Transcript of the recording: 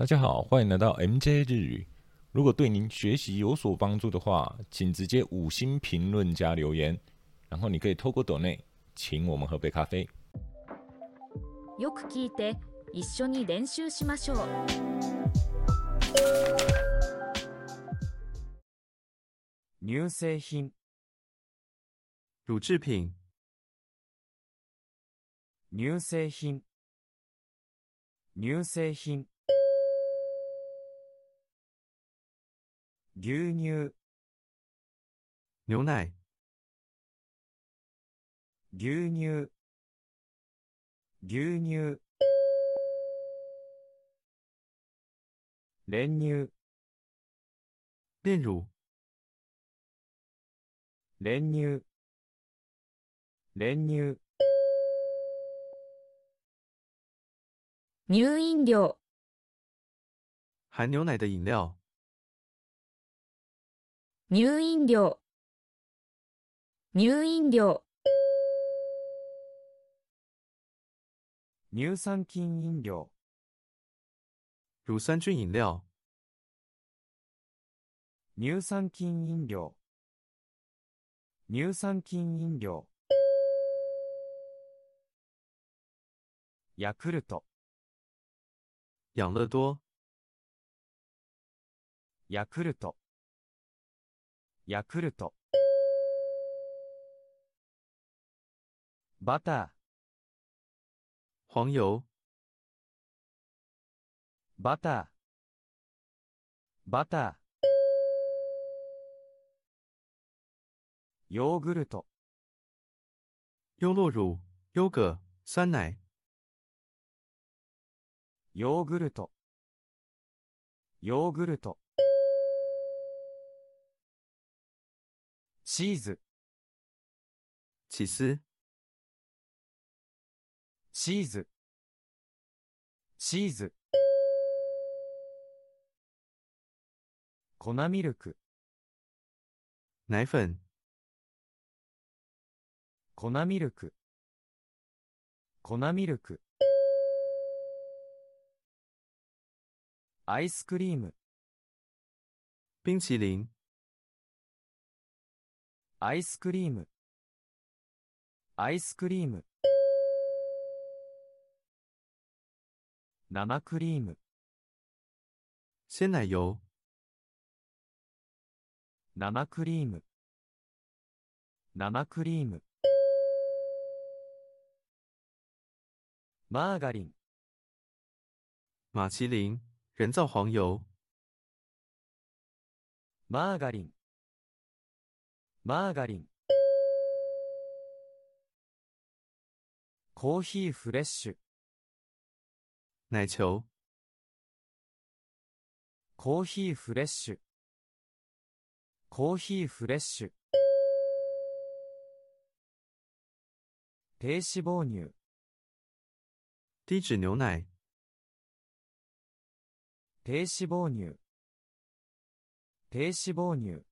大家好，欢迎来到 MJ 日语。如果对您学习有所帮助的话，请直接五星评论加留言，然后你可以透过抖内请我们喝杯咖啡。よく聞いて一緒に練習しましょう乳製品、乳制品、乳製品、乳製品。 牛乳、牛奶、牛乳、牛乳。練乳、炼乳、練乳、練乳。乳飲料。含牛奶的饮料、乳飲料。乳飲料。乳酸菌飲料、乳酸菌饮料、乳酸菌飲料、乳酸菌飲料。ヤクルト、养乐多、ヤクルト、ヤクルト。バタ黄油、ー、バター、バター。ヨーグルト、优酪乳、优格、酸奶、ヨーグルト、ヨーグルト。チーズ、起司、チーズ、チーズ。粉ミルク、奶粉、粉ミルク、粉ミルク。アイスクリーム、冰淇淋、アイスクリーム、アイスクリーム。生クリーム、鲜奶油、生クリーム、生クリーム。マーガリン、马麒麟、人造黄油、マーガリン、マーガリン。コーヒーフレッシュ、奶球、コーヒーフレッシュ、コーヒーフレッシュ。低脂肪乳、低脂牛奶、低脂肪乳、低脂肪乳。